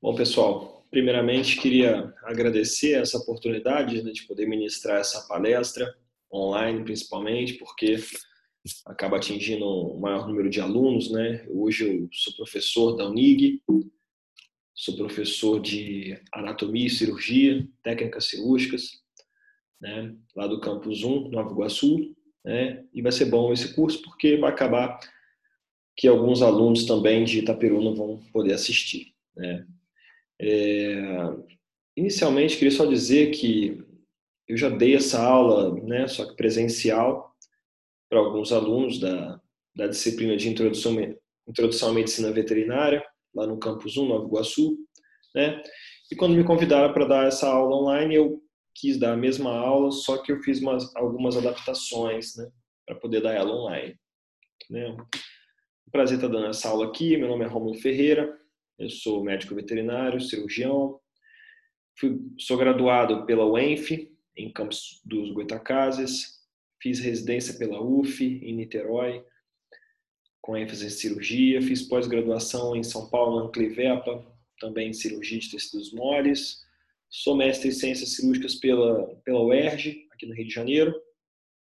Bom, pessoal, primeiramente queria agradecer essa oportunidade né, de poder ministrar essa palestra online, principalmente, porque acaba atingindo um maior número de alunos, né? Hoje eu sou professor da UNIG, sou professor de anatomia e cirurgia, técnicas cirúrgicas, né? Lá do campus 1, Nova Iguaçu, né? E vai ser bom esse curso porque vai acabar que alguns alunos também de Itaperuna vão poder assistir, né? É... Inicialmente, queria só dizer que eu já dei essa aula, né, só que presencial, para alguns alunos da, da disciplina de introdução, introdução à medicina veterinária, lá no campus 1, Nova Iguaçu, né? E quando me convidaram para dar essa aula online, eu quis dar a mesma aula, só que eu fiz umas, algumas adaptações, né, para poder dar ela online. Né? Um prazer estar dando essa aula aqui. Meu nome é Romulo Ferreira, eu sou médico veterinário, cirurgião, Fui, sou graduado pela UENF, em Campos dos Goitacazes, fiz residência pela UF, em Niterói, com ênfase em cirurgia, fiz pós-graduação em São Paulo, na Clivepa, também em cirurgia de tecidos moles, sou mestre em ciências cirúrgicas pela, pela UERJ, aqui no Rio de Janeiro,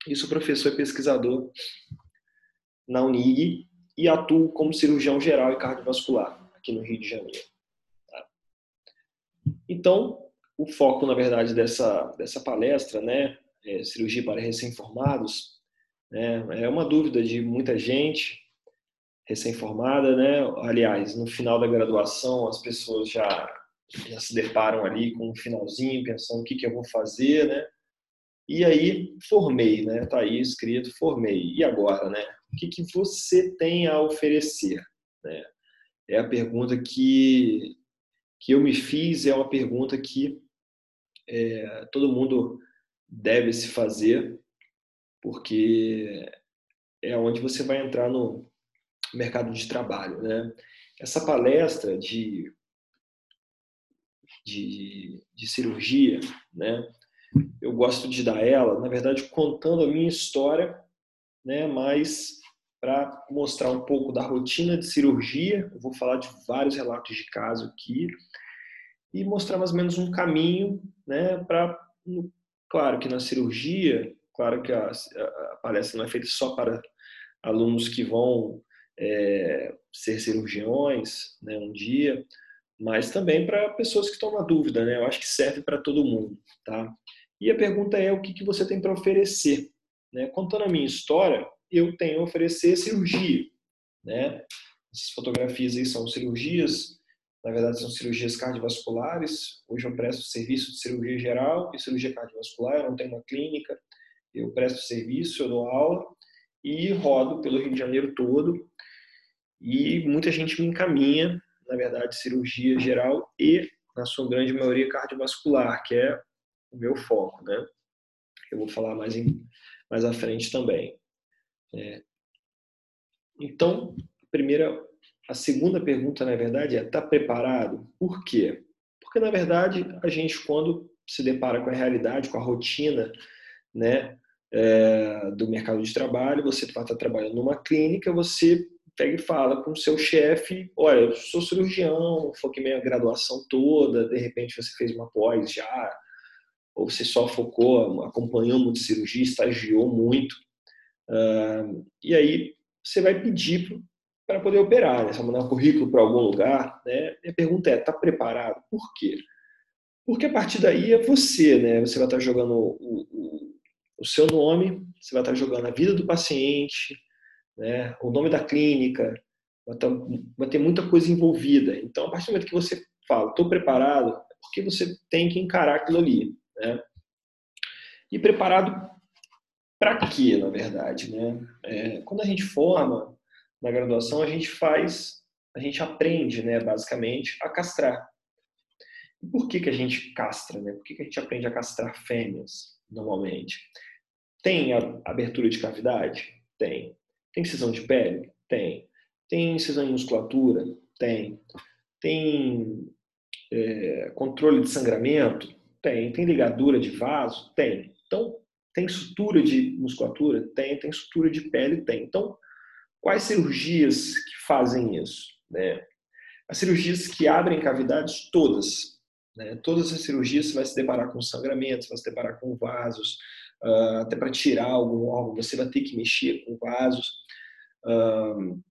e sou professor e pesquisador na Unig e atuo como cirurgião geral e cardiovascular aqui no Rio de Janeiro. Tá? Então, o foco, na verdade, dessa, dessa palestra, né, é cirurgia para recém-formados, né, é uma dúvida de muita gente recém-formada, né? Aliás, no final da graduação, as pessoas já, já se deparam ali com um finalzinho, pensando o que, que eu vou fazer, né? E aí, formei, né? Tá aí escrito, formei. E agora, né? O que, que você tem a oferecer? Né? É a pergunta que, que eu me fiz, é uma pergunta que é, todo mundo deve se fazer, porque é onde você vai entrar no mercado de trabalho. Né? Essa palestra de, de, de cirurgia, né? eu gosto de dar ela, na verdade, contando a minha história, né? mas para mostrar um pouco da rotina de cirurgia, eu vou falar de vários relatos de caso aqui, e mostrar mais ou menos um caminho, né, para, claro que na cirurgia, claro que a, a, palestra não é feita só para alunos que vão é, ser cirurgiões, né, um dia, mas também para pessoas que estão na dúvida, né, eu acho que serve para todo mundo, tá? E a pergunta é o que, que você tem para oferecer, né? Contando a minha história, eu tenho a oferecer cirurgia, né? Essas fotografias aí são cirurgias na verdade, são cirurgias cardiovasculares. Hoje eu presto serviço de cirurgia geral e cirurgia cardiovascular. Eu não tenho uma clínica, eu presto serviço, eu dou aula e rodo pelo Rio de Janeiro todo. E muita gente me encaminha, na verdade, cirurgia geral e, na sua grande maioria, cardiovascular, que é o meu foco, né? Eu vou falar mais, em, mais à frente também. É. Então, primeira a segunda pergunta, na verdade, é: está preparado? Por quê? Porque, na verdade, a gente, quando se depara com a realidade, com a rotina, né, é, do mercado de trabalho, você está trabalhando numa clínica, você pega e fala com o seu chefe: olha, eu sou cirurgião, foquei minha graduação toda, de repente você fez uma pós já, ou você só focou, acompanhou muito cirurgia, estagiou muito. Uh, e aí você vai pedir para poder operar, né? Se mandar um currículo para algum lugar, né? E a pergunta é, está preparado? Por quê? Porque a partir daí é você, né? Você vai estar tá jogando o, o, o seu nome, você vai estar tá jogando a vida do paciente, né? O nome da clínica, vai, tá, vai ter muita coisa envolvida. Então, a partir do momento que você fala, estou preparado, é porque você tem que encarar aquilo ali, né? E preparado para quê, na verdade, né? É, quando a gente forma, na graduação, a gente faz, a gente aprende, né, basicamente, a castrar. E por que, que a gente castra? Né? Por que, que a gente aprende a castrar fêmeas, normalmente? Tem abertura de cavidade? Tem. Tem cisão de pele? Tem. Tem cisão em musculatura? Tem. Tem é, controle de sangramento? Tem. Tem ligadura de vaso? Tem. Então, tem sutura de musculatura? Tem. Tem sutura de pele? Tem. Então, Quais cirurgias que fazem isso? Né? As cirurgias que abrem cavidades, todas. Né? Todas as cirurgias você vai se deparar com sangramentos, vai se deparar com vasos, uh, até para tirar algum órgão, você vai ter que mexer com vasos. Uh,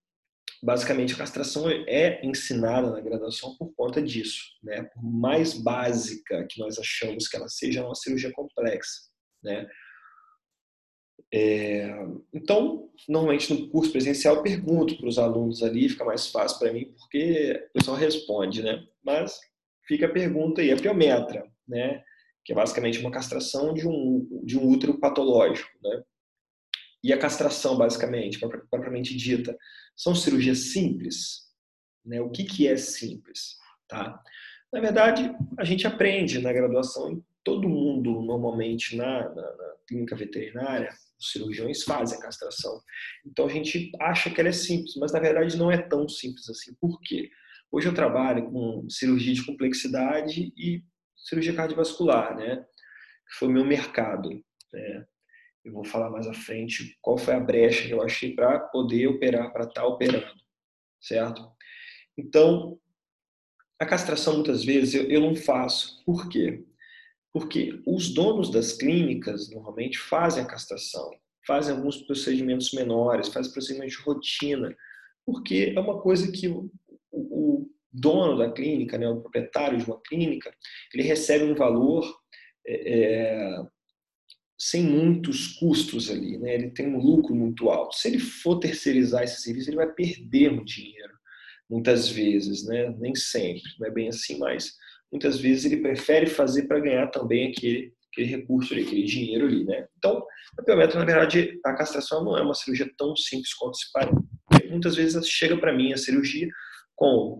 basicamente, a castração é ensinada na graduação por conta disso. Né? Por mais básica que nós achamos que ela seja, é uma cirurgia complexa. Né? É, então, normalmente no curso presencial eu pergunto para os alunos ali, fica mais fácil para mim, porque o pessoal responde, né? Mas fica a pergunta aí, a piometra, né? Que é basicamente uma castração de um, de um útero patológico, né? E a castração, basicamente, propriamente dita, são cirurgias simples, né? O que, que é simples, tá? Na verdade, a gente aprende na graduação, todo mundo normalmente na, na, na clínica veterinária, os cirurgiões fazem a castração. Então a gente acha que ela é simples, mas na verdade não é tão simples assim. Por quê? Hoje eu trabalho com cirurgia de complexidade e cirurgia cardiovascular, né? Que foi o meu mercado. Né? Eu vou falar mais à frente qual foi a brecha que eu achei para poder operar, para estar tá operando, certo? Então, a castração muitas vezes eu, eu não faço. Por quê? Porque os donos das clínicas normalmente fazem a castração, fazem alguns procedimentos menores, fazem procedimentos de rotina, porque é uma coisa que o, dono da clínica, né, o proprietário de uma clínica, ele recebe um valor é, é, sem muitos custos ali, né? ele tem um lucro muito alto. Se ele for terceirizar esse serviço, ele vai perder muito dinheiro, muitas vezes, né? nem sempre, não é bem assim, mas muitas vezes ele prefere fazer para ganhar também aquele, aquele recurso, ali, aquele dinheiro ali, né? Então, a piometra, na verdade, a castração não é uma cirurgia tão simples quanto se parece. Muitas vezes chega para mim a cirurgia com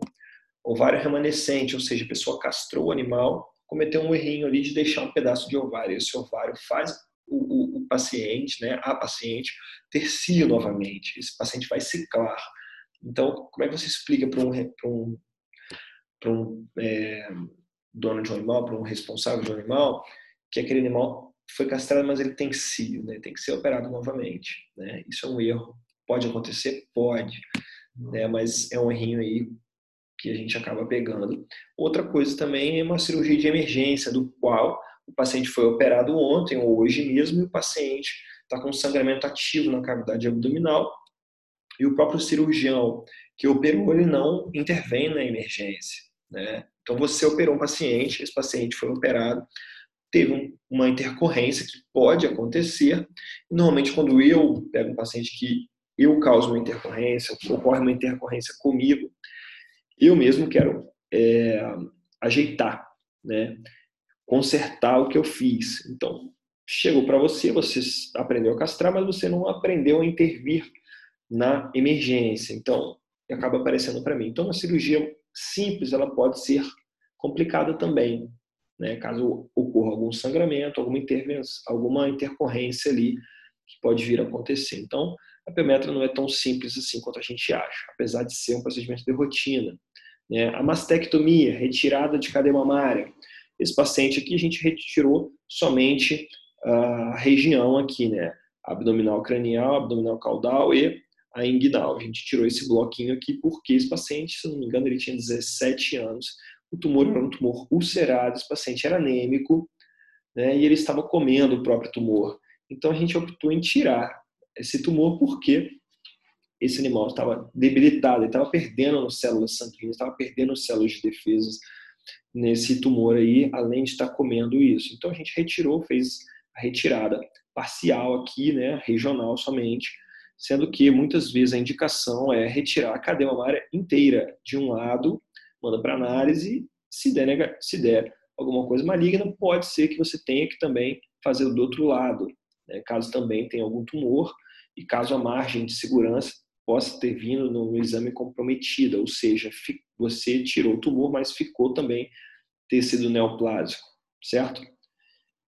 ovário remanescente, ou seja, a pessoa castrou o animal, cometeu um errinho ali de deixar um pedaço de ovário. Esse ovário faz o, o, o paciente, né, a paciente, ter cio novamente. Esse paciente vai ciclar. Então, como é que você explica para um, um para um é, dono de um animal, para um responsável de um animal, que aquele animal foi castrado, mas ele tem cio, né? tem que ser operado novamente. Né? Isso é um erro. Pode acontecer? Pode. Né? Mas é um errinho aí que a gente acaba pegando. Outra coisa também é uma cirurgia de emergência, do qual o paciente foi operado ontem ou hoje mesmo e o paciente está com sangramento ativo na cavidade abdominal e o próprio cirurgião que operou ele não intervém na emergência. Né? Então você operou um paciente, esse paciente foi operado, teve uma intercorrência que pode acontecer. Normalmente quando eu pego um paciente que eu causo uma intercorrência, ocorre uma intercorrência comigo, eu mesmo quero é, ajeitar, né? consertar o que eu fiz. Então, chegou para você, você aprendeu a castrar, mas você não aprendeu a intervir na emergência. Então, acaba aparecendo para mim. Então, uma cirurgia simples, ela pode ser complicada também, né? Caso ocorra algum sangramento, alguma intervenção, alguma intercorrência ali que pode vir a acontecer. Então, a piometra não é tão simples assim quanto a gente acha, apesar de ser um procedimento de rotina. Né? A mastectomia, retirada de cadeia mamária. Esse paciente aqui a gente retirou somente a região aqui, né? Abdominal cranial, abdominal caudal e a inguinal. A gente tirou esse bloquinho aqui porque esse paciente, se não me engano, ele tinha 17 anos. O tumor era um tumor ulcerado, esse paciente era anêmico, né, e ele estava comendo o próprio tumor. Então a gente optou em tirar esse tumor porque esse animal estava debilitado, ele estava perdendo células sanguíneas, estava perdendo células de defesa nesse tumor aí, além de estar comendo isso. Então a gente retirou, fez a retirada parcial aqui, né, regional somente, sendo que muitas vezes a indicação é retirar a cadeia mamária inteira de um lado, manda para análise, se der, se der alguma coisa maligna, pode ser que você tenha que também fazer do outro lado, né? caso também tenha algum tumor e caso a margem de segurança possa ter vindo no exame comprometida, ou seja, você tirou o tumor, mas ficou também tecido neoplásico, certo?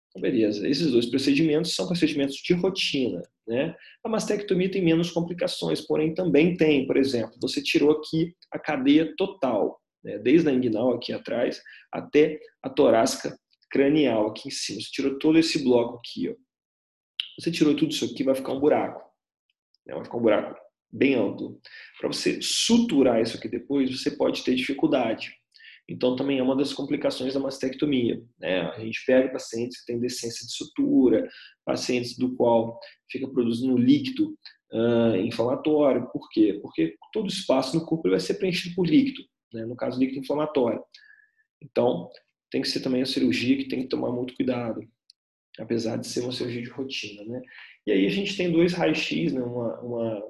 Então, beleza. Esses dois procedimentos são procedimentos de rotina. Né? A mastectomia tem menos complicações, porém também tem, por exemplo, você tirou aqui a cadeia total, né? desde a inguinal aqui atrás até a torácica cranial aqui em cima. Você tirou todo esse bloco aqui. Ó. Você tirou tudo isso aqui, vai ficar um buraco. Né? Vai ficar um buraco bem amplo. Para você suturar isso aqui depois, você pode ter dificuldade. Então, também é uma das complicações da mastectomia. Né? A gente pega pacientes que têm decência de sutura, pacientes do qual fica produzindo líquido uh, inflamatório. Por quê? Porque todo espaço no corpo vai ser preenchido por líquido, né? no caso, líquido inflamatório. Então, tem que ser também a cirurgia que tem que tomar muito cuidado, apesar de ser uma cirurgia de rotina. Né? E aí a gente tem dois raios-x, né? uma, uma,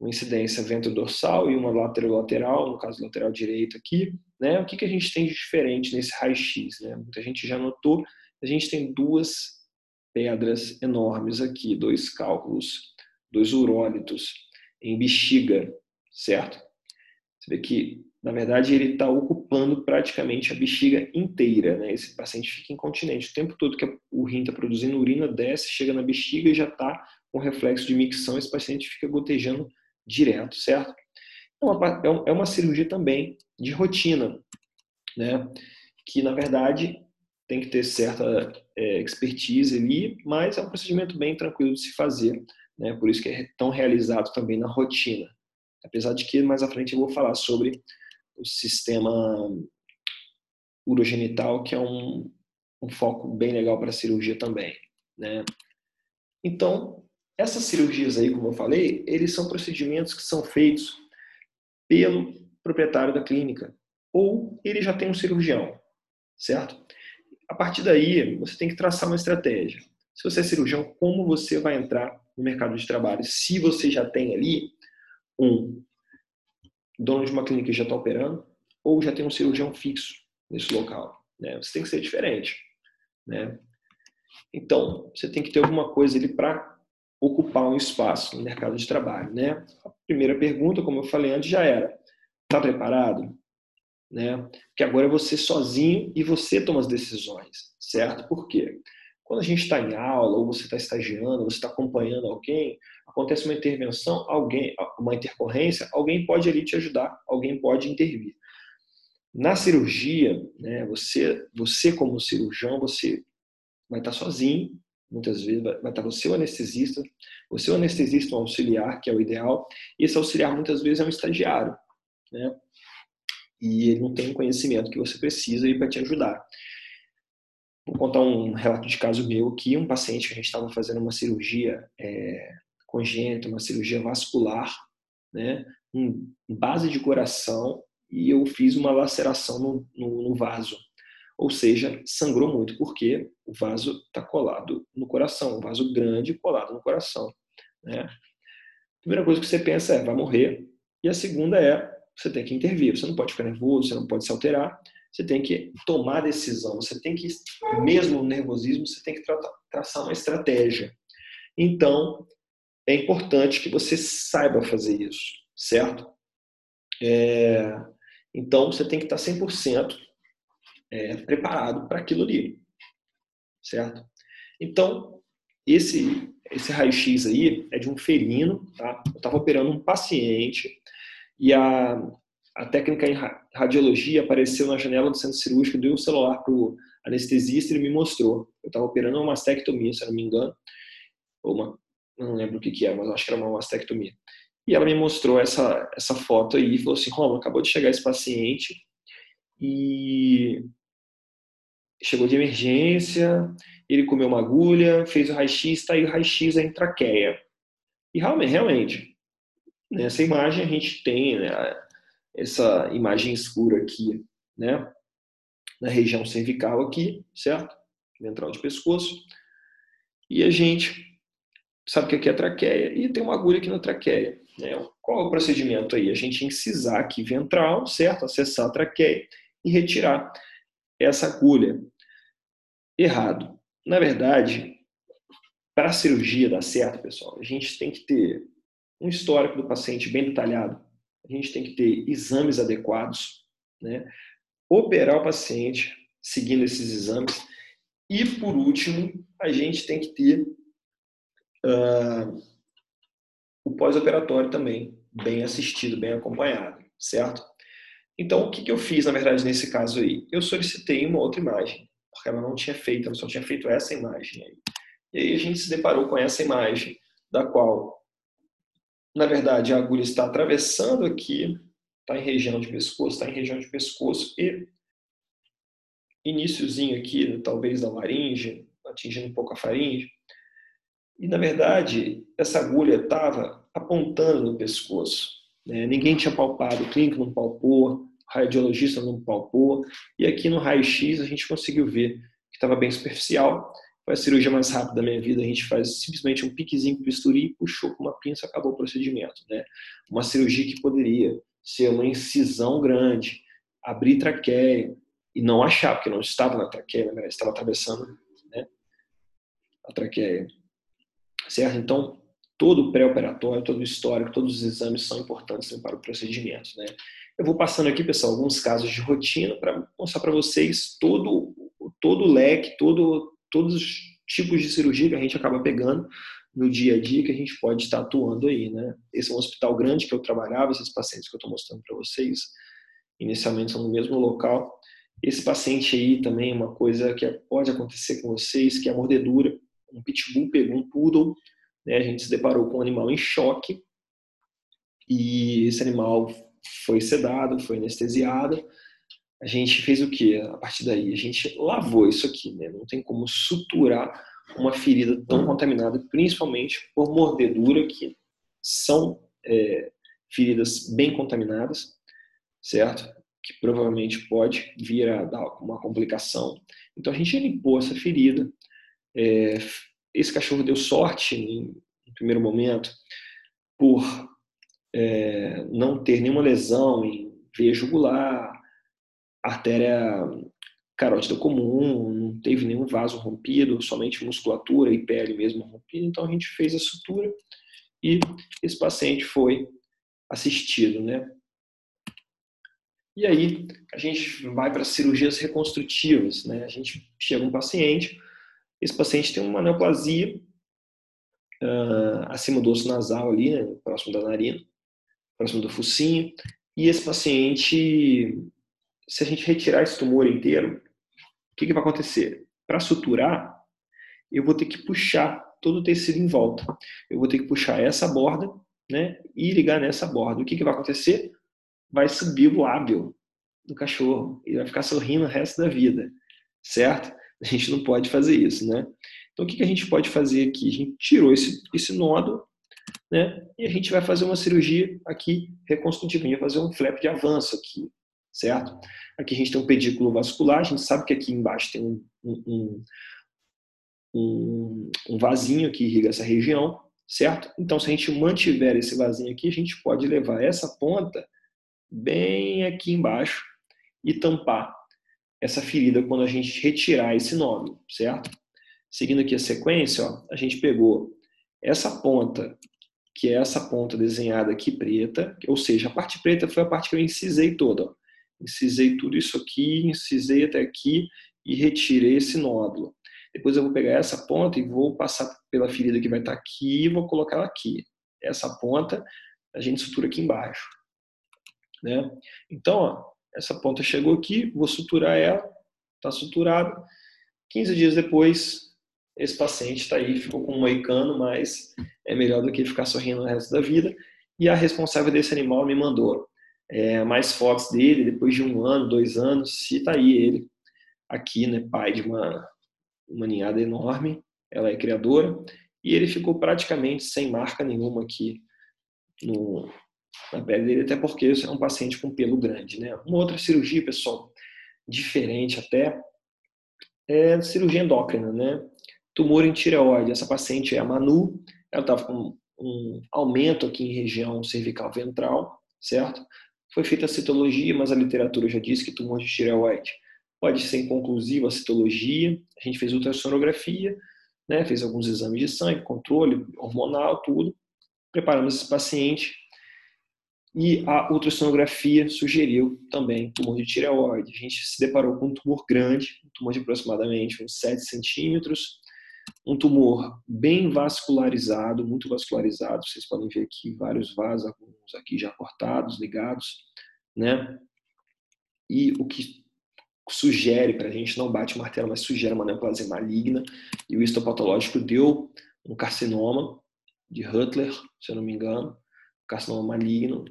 uma incidência ventrodorsal e uma lateral-lateral, no caso lateral direito aqui. Né? O que, que a gente tem de diferente nesse raio-x? Né? Muita gente já notou, a gente tem duas pedras enormes aqui, dois cálculos, dois urólitos em bexiga, certo? Você vê que, na verdade, ele está ocupando praticamente a bexiga inteira, né? Esse paciente fica incontinente. O tempo todo que o rim está produzindo urina, desce, chega na bexiga e já está com reflexo de micção, esse paciente fica gotejando direto, certo? É uma, é, é uma cirurgia também de rotina, né? Que, na verdade, tem que ter certa é, expertise ali, mas é um procedimento bem tranquilo de se fazer, né? Por isso que é tão realizado também na rotina. Apesar de que mais à frente eu vou falar sobre o sistema urogenital, que é um, um foco bem legal para a cirurgia também, né? Então, essas cirurgias aí, como eu falei, eles são procedimentos que são feitos pelo proprietário da clínica ou ele já tem um cirurgião, certo? A partir daí, você tem que traçar uma estratégia. Se você é cirurgião, como você vai entrar no mercado de trabalho? Se você já tem ali um dono de uma clínica que já está operando ou já tem um cirurgião fixo nesse local, né? Você tem que ser diferente, né? Então, você tem que ter alguma coisa ali para ocupar um espaço no mercado de trabalho, né? A primeira pergunta, como eu falei antes, já era: está preparado? Né? Que agora é você sozinho e você toma as decisões, certo? Por quê? Quando a gente está em aula, ou você está estagiando, você está acompanhando alguém, acontece uma intervenção, alguém, uma intercorrência, alguém pode ali te ajudar, alguém pode intervir. Na cirurgia, né, você, você como cirurgião, você vai estar sozinho, muitas vezes vai estar você o anestesista, você o anestesista um auxiliar, que é o ideal, e esse auxiliar muitas vezes é um estagiário, né? E ele não tem o conhecimento que você precisa para te ajudar. Vou contar um relato de caso meu aqui, um paciente que a gente estava fazendo uma cirurgia é, congênita, uma cirurgia vascular, né, em base de coração, e eu fiz uma laceração no, no, no vaso. Ou seja, sangrou muito, porque o vaso está colado no coração, um vaso grande colado no coração. Né? A primeira coisa que você pensa é, vai morrer. E a segunda é, você tem que intervir. Você não pode ficar nervoso, você não pode se alterar. Você tem que tomar decisão. Você tem que, mesmo no nervosismo, você tem que traçar uma estratégia. Então, é importante que você saiba fazer isso, certo? É, então, você tem que estar 100% é, preparado para aquilo ali, certo? Então, esse, esse raio-x aí é de um felino, tá? Eu estava operando um paciente e a, a técnica em radiologia apareceu na janela do centro cirúrgico, deu o um celular para o anestesista e ele me mostrou. Eu estava operando uma mastectomia, se eu não me engano, ou uma, não lembro o que que é, mas acho que era uma mastectomia. E ela me mostrou essa, essa foto aí e falou assim, Roma, acabou de chegar esse paciente e chegou de emergência, ele comeu uma agulha, fez o raio-x, está aí o raio-x em traqueia. E realmente, nessa imagem a gente tem né, essa imagem escura aqui, né, na região cervical aqui, certo? Ventral de pescoço. E a gente sabe que aqui é a traqueia e tem uma agulha aqui na traqueia. Né? Qual é o procedimento aí? A gente incisar aqui ventral, certo? Acessar a traqueia e retirar essa agulha. Errado. Na verdade, para a cirurgia dar certo, pessoal, a gente tem que ter um histórico do paciente bem detalhado, a gente tem que ter exames adequados, né? operar o paciente seguindo esses exames e, por último, a gente tem que ter uh, o pós-operatório também bem assistido, bem acompanhado, certo? Então, o que, que eu fiz, na verdade, nesse caso aí? Eu solicitei uma outra imagem, porque ela não tinha feito, ela só tinha feito essa imagem aí. E aí a gente se deparou com essa imagem, da qual na verdade, a agulha está atravessando aqui, está em região de pescoço, está em região de pescoço e iníciozinho aqui, talvez da laringe, atingindo um pouco a faringe. E, na verdade, essa agulha estava apontando no pescoço. Né? Ninguém tinha palpado, o clínico não palpou, o radiologista não palpou. E aqui no raio-x a gente conseguiu ver que estava bem superficial. Foi a cirurgia mais rápida da minha vida. A gente faz simplesmente um piquezinho com bisturi, puxou com uma pinça, acabou o procedimento. Né? Uma cirurgia que poderia ser uma incisão grande, abrir traqueia e não achar, porque não estava na traqueia, verdade, estava atravessando né, a traqueia. Certo? Então, todo o pré-operatório, todo o histórico, todos os exames são importantes para o procedimento. Né? Eu vou passando aqui, pessoal, alguns casos de rotina para mostrar para vocês todo, todo o leque, todo, todos os tipos de cirurgia que a gente acaba pegando no dia a dia que a gente pode estar atuando aí, né? Esse é um hospital grande que eu trabalhava, esses pacientes que eu estou mostrando para vocês, inicialmente são no mesmo local. Esse paciente aí também é uma coisa que pode acontecer com vocês, que é a mordedura. Um pitbull pegou um poodle, né? A gente se deparou com um animal em choque e esse animal foi sedado, foi anestesiado. A gente fez o que a partir daí? A gente lavou isso aqui, né? Não tem como suturar uma ferida tão contaminada, principalmente por mordedura, que são é, feridas bem contaminadas, certo? Que provavelmente pode vir a dar uma complicação. Então a gente limpou essa ferida. É, esse cachorro deu sorte em, em primeiro momento por é, não ter nenhuma lesão em veia jugular, artéria carótida comum, não teve nenhum vaso rompido, somente musculatura e pele mesmo rompida. Então a gente fez a sutura e esse paciente foi assistido, né? E aí a gente vai para cirurgias reconstrutivas, né? A gente chega um paciente, esse paciente tem uma neoplasia uh, acima do osso nasal ali, né? próximo da narina, próximo do focinho, e esse paciente, se a gente retirar esse tumor inteiro, o que, que vai acontecer? Para suturar, eu vou ter que puxar todo o tecido em volta. Eu vou ter que puxar essa borda né, e ligar nessa borda. O que, que vai acontecer? Vai subir o lábio do cachorro e vai ficar sorrindo o resto da vida, certo? A gente não pode fazer isso, né? Então, o que, que a gente pode fazer aqui? A gente tirou esse, esse nódulo, né? E a gente vai fazer uma cirurgia aqui reconstrutiva. A gente vai fazer um flap de avanço aqui, certo? Aqui a gente tem um pedículo vascular, a gente sabe que aqui embaixo tem um, um, um, um vasinho que irriga essa região, certo? Então, se a gente mantiver esse vasinho aqui, a gente pode levar essa ponta bem aqui embaixo e tampar essa ferida quando a gente retirar esse nódulo, certo? Seguindo aqui a sequência, ó, a gente pegou essa ponta, que é essa ponta desenhada aqui preta, ou seja, a parte preta foi a parte que eu incisei toda. Ó incisei tudo isso aqui, incisei até aqui e retirei esse nódulo. Depois eu vou pegar essa ponta e vou passar pela ferida que vai estar aqui e vou colocar ela aqui. Essa ponta a gente sutura aqui embaixo. Né? Então, ó, essa ponta chegou aqui, vou suturar ela, está suturada. 15 dias depois, esse paciente está aí, ficou com um moicano, mas é melhor do que ficar sorrindo o resto da vida. E a responsável desse animal me mandou é, mais fotos dele depois de um ano, dois anos, e tá aí ele aqui, né, pai de uma, uma ninhada enorme, ela é criadora, e ele ficou praticamente sem marca nenhuma aqui no, na pele dele, até porque é um paciente com pelo grande, né. Uma outra cirurgia, pessoal, diferente até, é cirurgia endócrina, né, tumor em tireoide, essa paciente é a Manu, ela estava com um aumento aqui em região cervical ventral, certo? Foi feita a citologia, mas a literatura já diz que tumor de tireoide pode ser inconclusiva a citologia. A gente fez ultrassonografia, né, fez alguns exames de sangue, controle hormonal, tudo. Preparamos esse paciente e a ultrassonografia sugeriu também tumor de tireoide. A gente se deparou com um tumor grande, um tumor de aproximadamente uns 7 centímetros, um tumor bem vascularizado, muito vascularizado. Vocês podem ver aqui vários vasos, alguns aqui já cortados, ligados, né? E o que sugere para a gente, não bate martelo, mas sugere uma neoplasia maligna. E o histopatológico deu um carcinoma de Hutler, se eu não me engano, carcinoma maligno,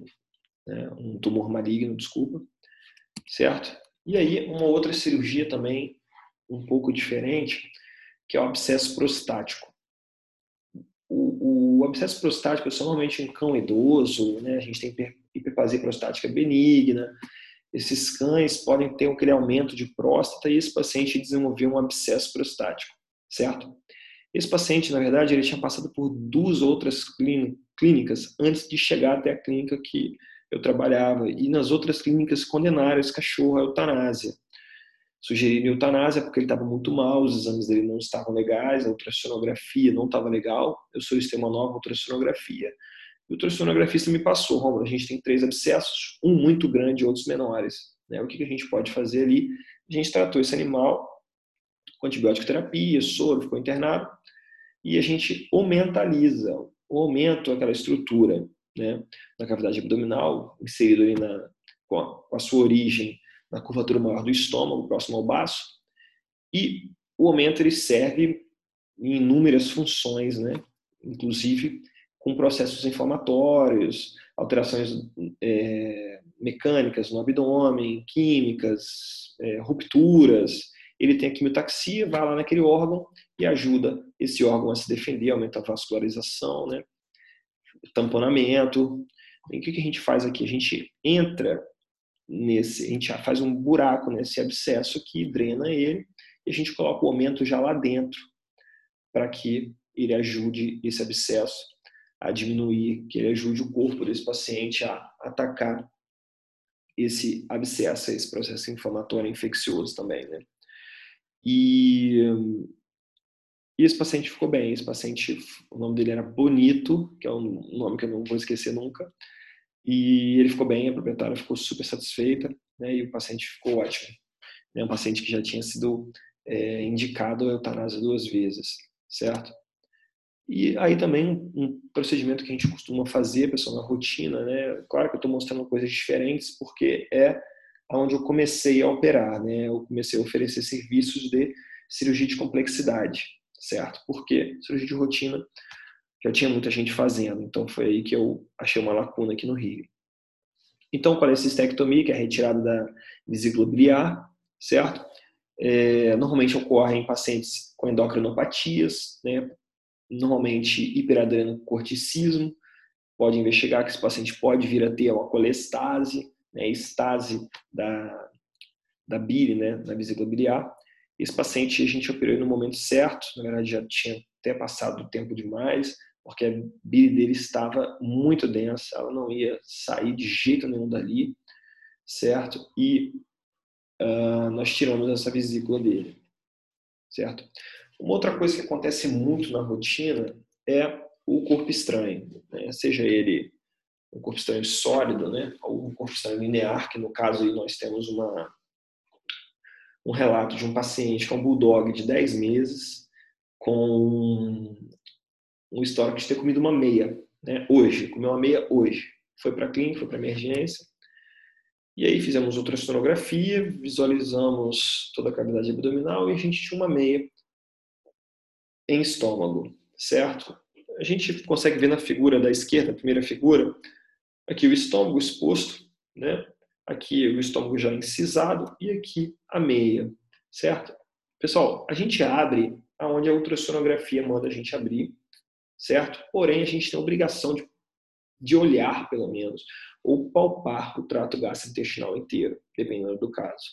né, um tumor maligno, desculpa, certo? E aí uma outra cirurgia também um pouco diferente, que é o abscesso prostático. Abscesso prostático é normalmente em cão idoso, né? A gente tem hiperplasia prostática benigna. Esses cães podem ter aquele aumento de próstata e esse paciente desenvolveu um abscesso prostático, certo? Esse paciente, na verdade, ele tinha passado por duas outras clínicas antes de chegar até a clínica que eu trabalhava. E nas outras clínicas condenaram esse cachorro à eutanásia. Sugeriram eutanásia porque ele estava muito mal, os exames dele não estavam legais, a ultrassonografia não estava legal. Eu solicitei uma nova ultrassonografia. E o ultrassonografista me passou, Romulo, a gente tem três abscessos, um muito grande e outros menores. Né? O que a gente pode fazer ali? A gente tratou esse animal com antibiótico terapia, soro, ficou internado, e a gente aumentaliza, o aumento aquela estrutura né, na cavidade abdominal, inserido ali na, com, a, com a sua origem na curvatura maior do estômago, próximo ao baço, e o aumento ele serve em inúmeras funções, né, inclusive com processos inflamatórios, alterações é, mecânicas no abdômen, químicas, é, rupturas, ele tem a quimiotaxia, vai lá naquele órgão e ajuda esse órgão a se defender, aumenta a vascularização, né? tamponamento. E o que a gente faz aqui? A gente entra nesse, a gente já faz um buraco nesse abscesso que drena ele e a gente coloca o aumento já lá dentro para que ele ajude esse abscesso a diminuir, que ele ajude o corpo desse paciente a atacar esse abscesso, esse processo inflamatório infeccioso também, né? E, e esse paciente ficou bem. Esse paciente, o nome dele era Bonito, que é um nome que eu não vou esquecer nunca. E ele ficou bem, a proprietária ficou super satisfeita, né? E o paciente ficou ótimo. É um paciente que já tinha sido é, indicado a eutanásia duas vezes, certo? E aí também um procedimento que a gente costuma fazer, pessoal, na rotina, né? Claro que eu estou mostrando coisas diferentes porque é onde eu comecei a operar, né? Eu comecei a oferecer serviços de cirurgia de complexidade, certo? Porque cirurgia de rotina já tinha muita gente fazendo, então foi aí que eu achei uma lacuna aqui no Rio. Então, com a cistectomia, que é a retirada da vesícula biliar, certo? É, normalmente ocorre em pacientes com endocrinopatias, né? normalmente hiperadrenocorticismo, pode investigar que esse paciente pode vir a ter uma colestase, né, estase da, da bile, né, da vesícula biliar. Esse paciente a gente operou no momento certo, na verdade já tinha até passado o tempo demais, porque a bile dele estava muito densa, ela não ia sair de jeito nenhum dali, certo? E uh, nós tiramos essa vesícula dele, certo? Uma outra coisa que acontece muito na rotina é o corpo estranho, né? seja ele um corpo estranho sólido, né? ou um corpo estranho linear, que no caso aí nós temos uma, um relato de um paciente com um bulldog de 10 meses, com um histórico de ter comido uma meia, né? hoje, comeu uma meia hoje. Foi para clínica, foi para emergência, e aí fizemos ultrassonografia, visualizamos toda a cavidade abdominal e a gente tinha uma meia em estômago, certo? A gente consegue ver na figura da esquerda, a primeira figura, Aqui o estômago exposto, né? Aqui o estômago já incisado e aqui a meia, certo? Pessoal, a gente abre aonde a ultrassonografia manda a gente abrir, certo? Porém, a gente tem a obrigação de, de olhar, pelo menos, ou palpar o trato gastrointestinal inteiro, dependendo do caso.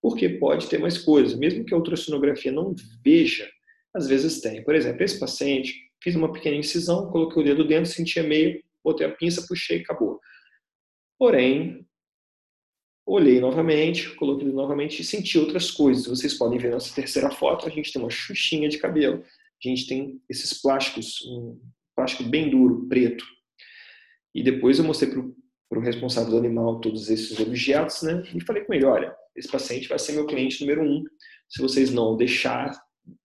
Porque pode ter mais coisas, mesmo que a ultrassonografia não veja, às vezes tem. Por exemplo, esse paciente, fiz uma pequena incisão, coloquei o dedo dentro, sentia meio, botei a pinça, puxei e acabou. Porém, olhei novamente, coloquei novamente e senti outras coisas. Vocês podem ver nessa terceira foto, a gente tem uma xuxinha de cabelo. A gente tem esses plásticos, um plástico bem duro, preto. E depois eu mostrei para o responsável do animal todos esses objetos, né? E falei com ele, olha, esse paciente vai ser meu cliente número um. Se vocês não deixar,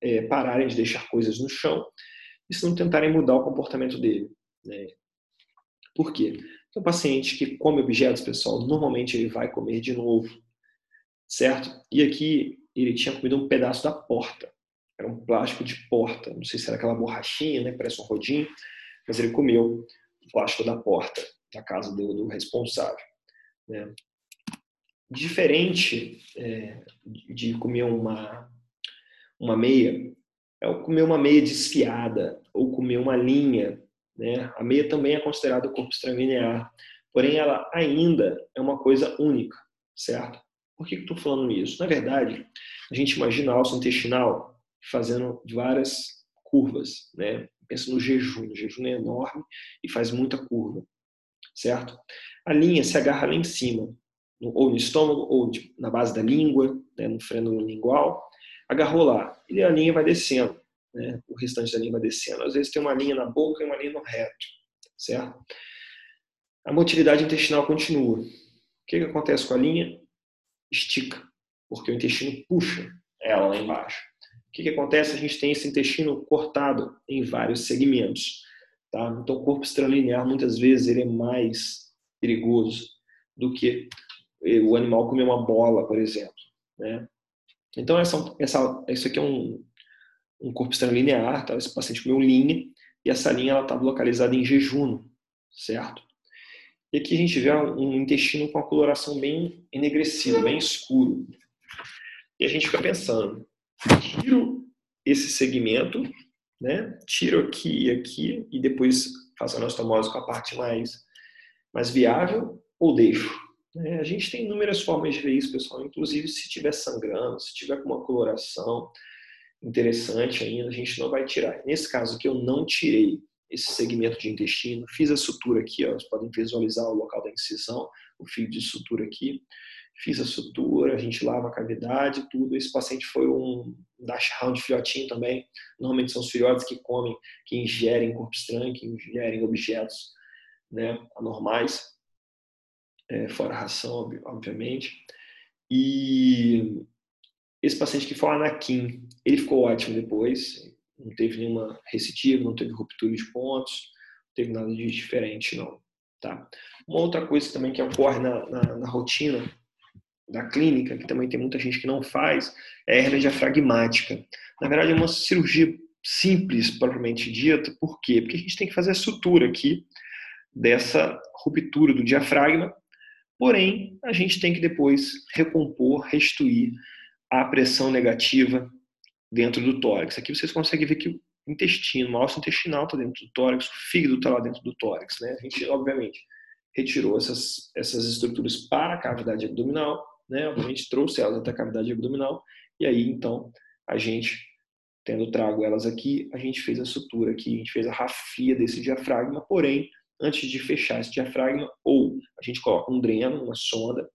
é, pararem de deixar coisas no chão, e se não tentarem mudar o comportamento dele. Né? Por quê? Então, o paciente que come objetos, pessoal, normalmente ele vai comer de novo, certo? E aqui ele tinha comido um pedaço da porta. Era um plástico de porta. Não sei se era aquela borrachinha, né? Parece um rodinho, mas ele comeu plástico da porta da casa do, do responsável. Né? Diferente é, de comer uma, uma meia, é comer uma meia desfiada ou comer uma linha. Né? A meia também é considerada corpo extralinear, porém ela ainda é uma coisa única, certo? Por que estou falando isso? Na verdade, a gente imagina a alça intestinal fazendo várias curvas, né? Pensa no jejum, o jejum é enorme e faz muita curva, certo? A linha se agarra lá em cima, ou no estômago, ou na base da língua, né, no freno lingual, agarrou lá, e a linha vai descendo, né, o restante da linha vai descendo. Às vezes tem uma linha na boca e uma linha no reto, certo? A motilidade intestinal continua. O que, que acontece com a linha? Estica, porque o intestino puxa ela lá embaixo. O que, que acontece? A gente tem esse intestino cortado em vários segmentos. Tá? Então, o corpo extralinear, muitas vezes, ele é mais perigoso do que o animal comer uma bola, por exemplo. Né? Então, essa, essa, isso aqui é um, um corpo extralinear, tá? esse paciente comeu linha, e essa linha está localizada em jejum, certo? E aqui a gente vê um intestino com a coloração bem enegrecida, bem escuro. E a gente fica pensando, tiro esse segmento né? Tiro aqui e aqui e depois faço anastomose com a parte mais, mais viável ou deixo. É, a gente tem inúmeras formas de ver isso, pessoal. Inclusive, se estiver sangrando, se tiver com uma coloração interessante ainda, a gente não vai tirar. Nesse caso aqui, eu não tirei esse segmento de intestino, fiz a sutura aqui, ó, vocês podem visualizar o local da incisão, o fio de sutura aqui fiz a sutura, a gente lava a cavidade, tudo. Esse paciente foi um dash round filhotinho também. Normalmente são os filhotes que comem, que ingerem corpo estranho, que ingerem objetos né, anormais, é, fora ração, obviamente. E esse paciente que foi o Anakin, ele ficou ótimo depois, não teve nenhuma recidiva, não teve ruptura de pontos, não teve nada de diferente, não. Tá? Uma outra coisa também que ocorre na, na, na rotina da clínica, que também tem muita gente que não faz, é a hernia diafragmática. Na verdade, é uma cirurgia simples, propriamente dita. Por quê? Porque a gente tem que fazer a sutura aqui dessa ruptura do diafragma, porém, a gente tem que depois recompor, restituir a pressão negativa dentro do tórax. Aqui vocês conseguem ver que o intestino, o alça intestinal está dentro do tórax, o fígado está lá dentro do tórax. Né? A gente, obviamente, retirou essas, essas estruturas para a cavidade abdominal, né? Obviamente trouxe elas até a cavidade abdominal e aí então a gente tendo trago elas aqui, a gente fez a sutura aqui, a gente fez a rafia desse diafragma, porém, antes de fechar esse diafragma, ou a gente coloca um dreno, uma sonda,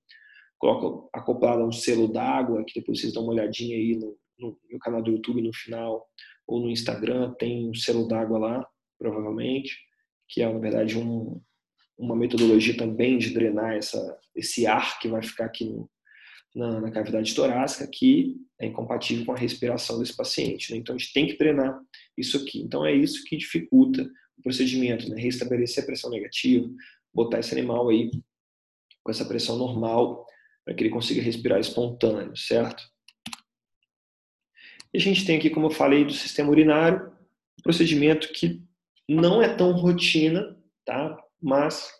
coloca acoplado a um selo d'água, que depois vocês dão uma olhadinha aí no, no, canal do YouTube no final, ou no Instagram, tem um selo d'água lá, provavelmente, que é, na verdade, um, uma metodologia também de drenar essa, esse ar que vai ficar aqui no, na, na, cavidade torácica que é incompatível com a respiração desse paciente. Né? Então, a gente tem que treinar isso aqui. Então, é isso que dificulta o procedimento, né? restabelecer a pressão negativa, botar esse animal aí com essa pressão normal para que ele consiga respirar espontâneo, certo? E a gente tem aqui, como eu falei, do sistema urinário, um procedimento que não é tão rotina, tá? Mas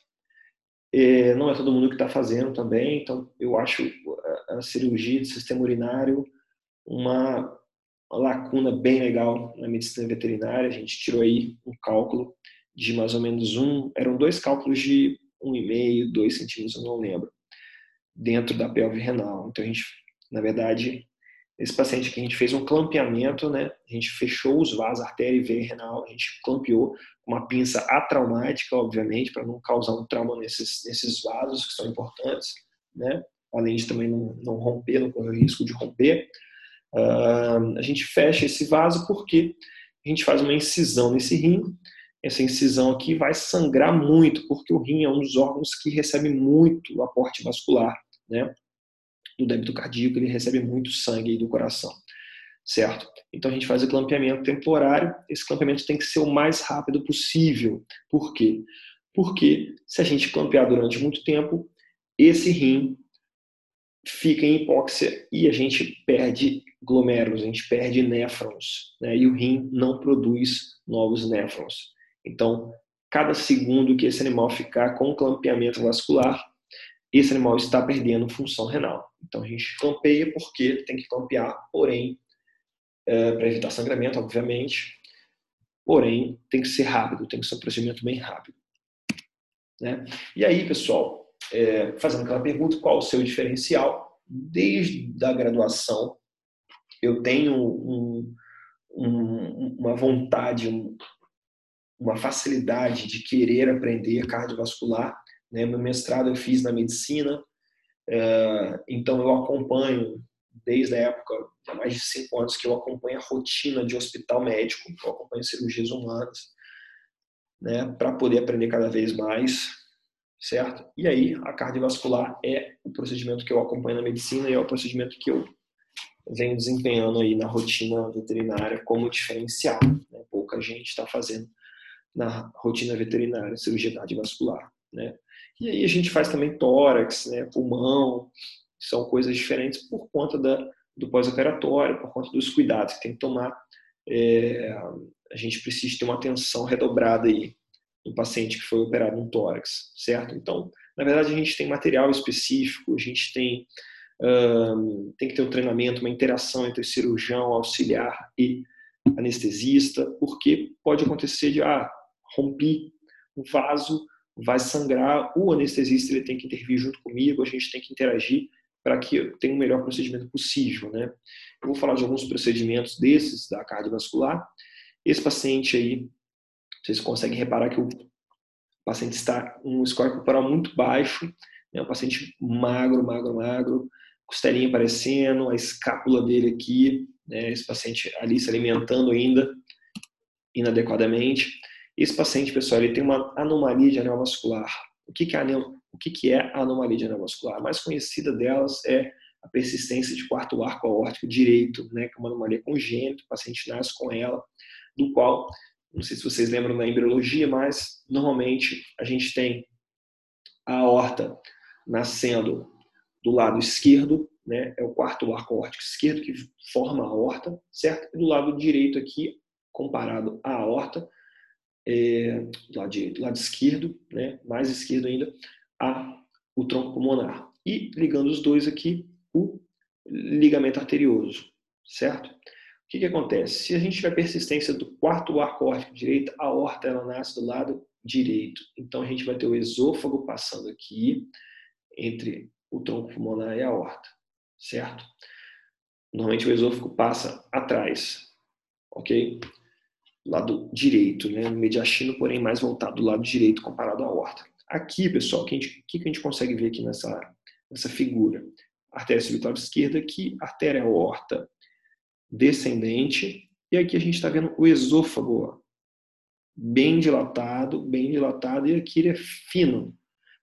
é, não é todo mundo que está fazendo também, então eu acho a, cirurgia do sistema urinário uma, uma lacuna bem legal na medicina veterinária. A gente tirou aí um cálculo de mais ou menos um, eram dois cálculos de um e meio, dois centímetros, eu não lembro, dentro da pelve renal. Então a gente, na verdade, esse paciente que a gente fez um clampeamento, né? A gente fechou os vasos, artéria e veia renal, a gente clampeou uma pinça atraumática, obviamente, para não causar um trauma nesses, nesses vasos que são importantes, né? Além de também não, não romper, não correr o risco de romper. Uh, a gente fecha esse vaso porque a gente faz uma incisão nesse rim. Essa incisão aqui vai sangrar muito, porque o rim é um dos órgãos que recebe muito aporte vascular, né? Do débito cardíaco, ele recebe muito sangue do coração, certo? Então a gente faz o clampeamento temporário, esse clampeamento tem que ser o mais rápido possível. Por quê? Porque se a gente clampear durante muito tempo, esse rim fica em hipóxia e a gente perde glomérulos, a gente perde néfrons, né? e o rim não produz novos néfrons. Então, cada segundo que esse animal ficar com clampeamento vascular, esse animal está perdendo função renal. Então a gente clampeia porque tem que clampear, porém, é, para evitar sangramento, obviamente, porém tem que ser rápido, tem que ser um procedimento bem rápido. Né? E aí, pessoal, é, fazendo aquela pergunta, qual o seu diferencial? Desde a graduação, eu tenho um, um, uma vontade, um, uma facilidade de querer aprender cardiovascular. Né? Meu mestrado eu fiz na medicina, é, então eu acompanho desde a época, há mais de cinco anos que eu acompanho a rotina de hospital médico, eu acompanho cirurgias humanas, né, para poder aprender cada vez mais, certo? E aí, a cardiovascular é o procedimento que eu acompanho na medicina e é o procedimento que eu venho desempenhando aí na rotina veterinária como diferencial. Né? Pouca gente está fazendo na rotina veterinária cirurgia cardiovascular, né? E aí a gente faz também tórax, né, pulmão, são coisas diferentes por conta da, do pós-operatório, por conta dos cuidados que tem que tomar. É, a gente precisa ter uma atenção redobrada aí no paciente que foi operado no tórax, certo? Então, na verdade, a gente tem material específico, a gente tem, um, tem que ter um treinamento, uma interação entre cirurgião, auxiliar e anestesista, porque pode acontecer de, ah, rompi um vaso, vai sangrar, o anestesista ele tem que intervir junto comigo, a gente tem que interagir para que eu tenha o melhor procedimento possível, né? Eu vou falar de alguns procedimentos desses da cardiovascular. Esse paciente aí, vocês conseguem reparar que o paciente está com um score corporal muito baixo, né? um paciente magro, magro, magro, costelinha aparecendo, a escápula dele aqui, né? esse paciente ali se alimentando ainda inadequadamente. Esse paciente, pessoal, ele tem uma anomalia de anel vascular. O que, que é o que, que é a anomalia de anel vascular? A mais conhecida delas é a persistência de quarto arco aórtico direito, né, que é uma anomalia congênita, o paciente nasce com ela, do qual, não sei se vocês lembram da embriologia, mas normalmente a gente tem a aorta nascendo do lado esquerdo, né, é o quarto arco aórtico esquerdo que forma a aorta, certo? E do lado direito aqui, comparado à aorta, é, do, lado direito, do lado esquerdo, né, mais esquerdo ainda, a, o tronco pulmonar. E ligando os dois aqui, o ligamento arterioso, certo? O que, que acontece? Se a gente tiver persistência do quarto arco órtico direito, a aorta ela nasce do lado direito. Então a gente vai ter o esôfago passando aqui entre o tronco pulmonar e a aorta, certo? Normalmente o esôfago passa atrás, ok? Lado direito, né? mediastino, porém mais voltado do lado direito comparado à aorta. Aqui, pessoal, o que, que, a gente consegue ver aqui nessa, nessa figura? Artéria subital esquerda aqui, artéria aorta descendente, e aqui a gente está vendo o esôfago, ó, bem dilatado, bem dilatado, e aqui ele é fino.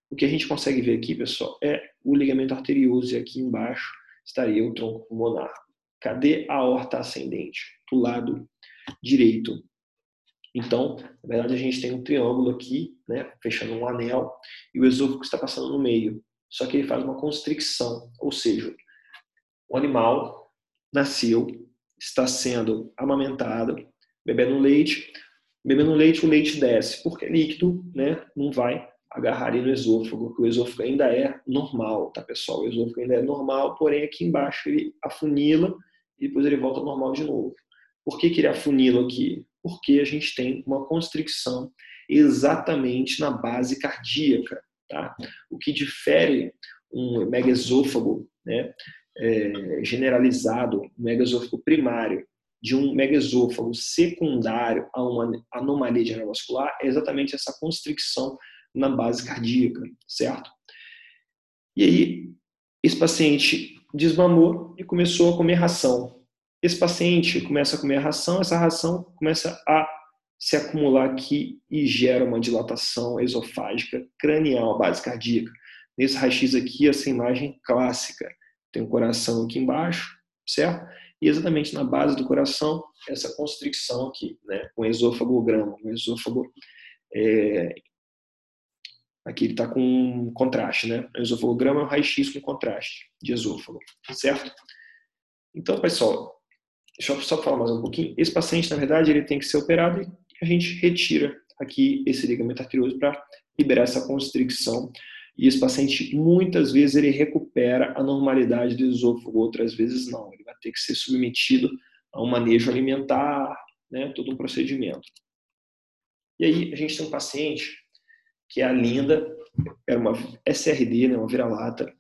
O que a gente consegue ver aqui, pessoal, é o ligamento arterioso, e aqui embaixo estaria o tronco pulmonar. Cadê a aorta ascendente? Do lado direito. Então, na verdade, a gente tem um triângulo aqui, né, fechando um anel, e o esôfago está passando no meio. Só que ele faz uma constricção, ou seja, o animal nasceu, está sendo amamentado, bebendo leite, bebendo leite, o leite desce, porque é líquido, né, não vai agarrar ali no esôfago, que o esôfago ainda é normal, tá, pessoal? O esôfago ainda é normal, porém aqui embaixo ele afunila e depois ele volta ao normal de novo. Por que, que ele afunila aqui? Porque a gente tem uma constricção exatamente na base cardíaca. Tá? O que difere um megaesôfago né, é, generalizado, um megaesôfago primário, de um megaesôfago secundário a uma anomalia de vascular é exatamente essa constricção na base cardíaca, certo? E aí, esse paciente desmamou e começou a comer ração. Esse paciente começa a comer a ração, essa ração começa a se acumular aqui e gera uma dilatação esofágica cranial, base cardíaca. Nesse raio-x aqui, essa imagem clássica. Tem o um coração aqui embaixo, certo? E exatamente na base do coração, essa constricção aqui, né? Um esôfagograma, um esôfago... É... Aqui ele está com contraste, né? O esôfagograma é um raio-x com contraste de esôfago, certo? Então, pessoal, Eu só falar mais um pouquinho. Esse paciente, na verdade, ele tem que ser operado e a gente retira aqui esse ligamento arterioso para liberar essa constricção. E esse paciente, muitas vezes, ele recupera a normalidade do esôfago, outras vezes não. Ele vai ter que ser submetido a um manejo alimentar, né, todo um procedimento. E aí a gente tem um paciente que é a Linda, era uma SRD, né, uma vira-lata.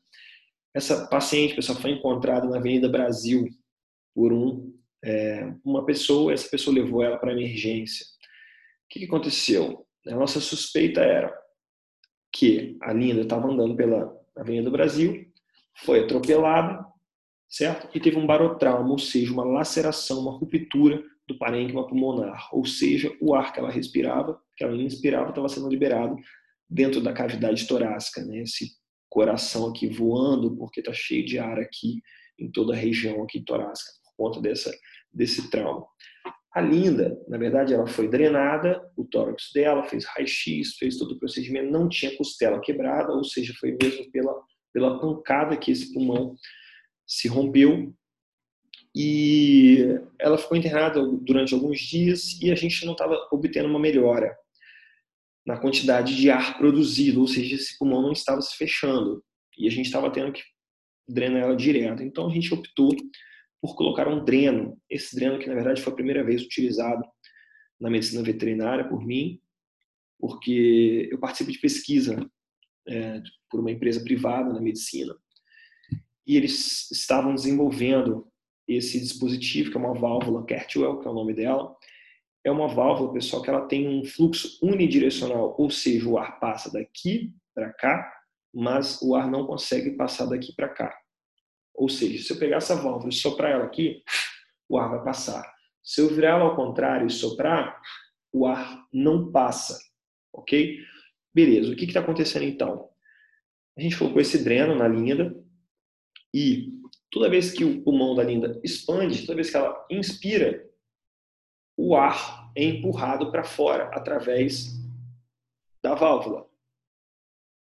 Essa paciente, pessoal, foi encontrada na Avenida Brasil por um, é, uma pessoa, essa pessoa levou ela para emergência. O que, que aconteceu? A nossa suspeita era que a Linda estava andando pela Avenida Brasil, foi atropelada, certo? E teve um barotrauma, ou seja, uma laceração, uma ruptura do parênquima pulmonar, ou seja, o ar que ela respirava, que ela inspirava, estava sendo liberado dentro da cavidade torácica, né? Esse coração aqui voando porque está cheio de ar aqui em toda a região aqui torácica por conta dessa desse trauma. A Linda, na verdade, ela foi drenada, o tórax dela fez raio-x, fez todo o procedimento, não tinha costela quebrada, ou seja, foi mesmo pela pela pancada que esse pulmão se rompeu e ela ficou internada durante alguns dias e a gente não estava obtendo uma melhora na quantidade de ar produzido, ou seja, esse pulmão não estava se fechando e a gente estava tendo que drenar ela direto. Então a gente optou por colocar um dreno. Esse dreno que na verdade foi a primeira vez utilizado na medicina veterinária por mim, porque eu participo de pesquisa é, por uma empresa privada na medicina e eles estavam desenvolvendo esse dispositivo, que é uma válvula Kertwell, que é o nome dela. É uma válvula, pessoal, que ela tem um fluxo unidirecional, ou seja, o ar passa daqui para cá, mas o ar não consegue passar daqui para cá. Ou seja, se eu pegar essa válvula e soprar ela aqui, o ar vai passar. Se eu virar ela ao contrário e soprar, o ar não passa, ok? Beleza, o que está acontecendo então? A gente colocou esse dreno na linda e toda vez que o pulmão da Linda expande, toda vez que ela inspira, o ar é empurrado para fora através da válvula.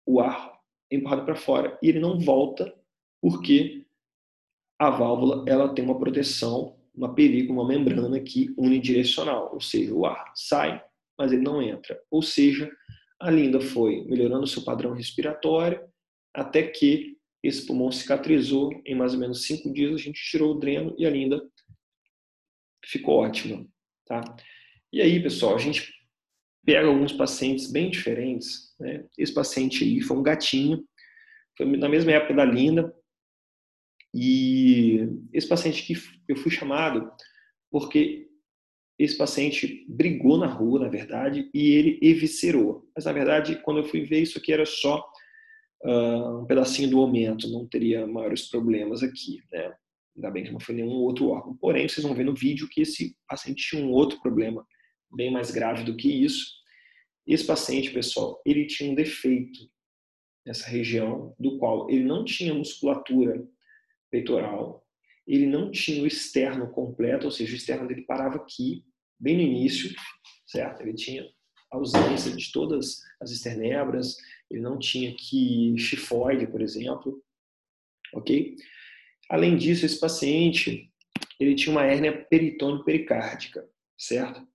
O ar é empurrado para fora e ele não volta porque a válvula ela tem uma proteção, uma película, uma membrana aqui unidirecional, ou seja, o ar sai, mas ele não entra. Ou seja, a Linda foi melhorando seu padrão respiratório até que esse pulmão cicatrizou em mais ou menos cinco dias. A gente tirou o dreno e a linda ficou ótima. Tá? E aí, pessoal, a gente pega alguns pacientes bem diferentes. Né? Esse paciente aí foi um gatinho, foi na mesma época da linda. E esse paciente aqui eu fui chamado porque esse paciente brigou na rua, na verdade, e ele eviscerou. Mas, na verdade, quando eu fui ver, isso aqui era só uh, um pedacinho do aumento, não teria maiores problemas aqui, né? Ainda bem que não foi nenhum outro órgão. Porém, vocês vão ver no vídeo que esse paciente tinha um outro problema, bem mais grave do que isso. Esse paciente, pessoal, ele tinha um defeito nessa região, do qual ele não tinha musculatura peitoral, ele não tinha o externo completo, ou seja, o externo dele parava aqui, bem no início, certo? Ele tinha ausência de todas as esternebras, ele não tinha aqui chifoide, por exemplo, ok? Além disso, esse paciente, ele tinha uma hérnia peritônio-pericárdica, certo?